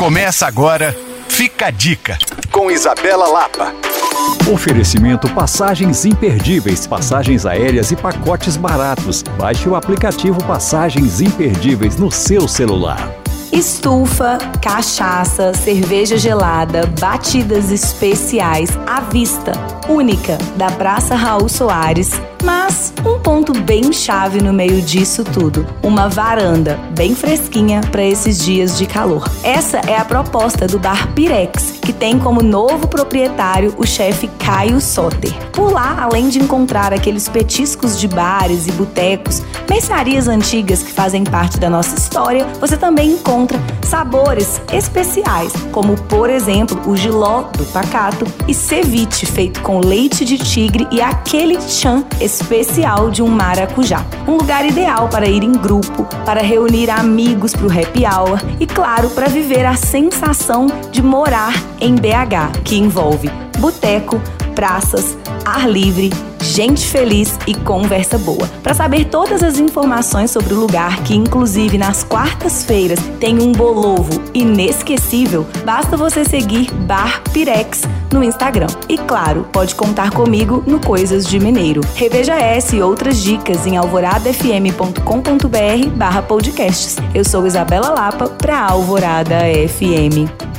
Começa agora, fica a dica, com Isabela Lapa. Oferecimento passagens imperdíveis, passagens aéreas e pacotes baratos. Baixe o aplicativo Passagens Imperdíveis no seu celular. Estufa, cachaça, cerveja gelada, batidas especiais à vista, única, da Praça Raul Soares. Mas um ponto bem chave no meio disso tudo: uma varanda bem fresquinha para esses dias de calor. Essa é a proposta do Bar Pirex, que tem como novo proprietário o chefe Caio Soter. Por lá, além de encontrar aqueles petiscos de bares e botecos, mercearias antigas que fazem parte da nossa história, você também encontra sabores especiais, como por exemplo o giló do pacato e ceviche feito com leite de tigre e aquele chan especial de um maracujá. Um lugar ideal para ir em grupo, para reunir amigos para o happy hour e, claro, para viver a sensação de morar em BH, que envolve boteco, praças, ar livre, gente feliz e conversa boa. Para saber todas as informações sobre o lugar, que inclusive nas quartas-feiras tem um bolovo inesquecível, basta você seguir Bar Pirex no Instagram. E claro, pode contar comigo no Coisas de Mineiro. Reveja essa e outras dicas em alvoradafm.com.br barra podcasts. Eu sou Isabela Lapa para Alvorada FM.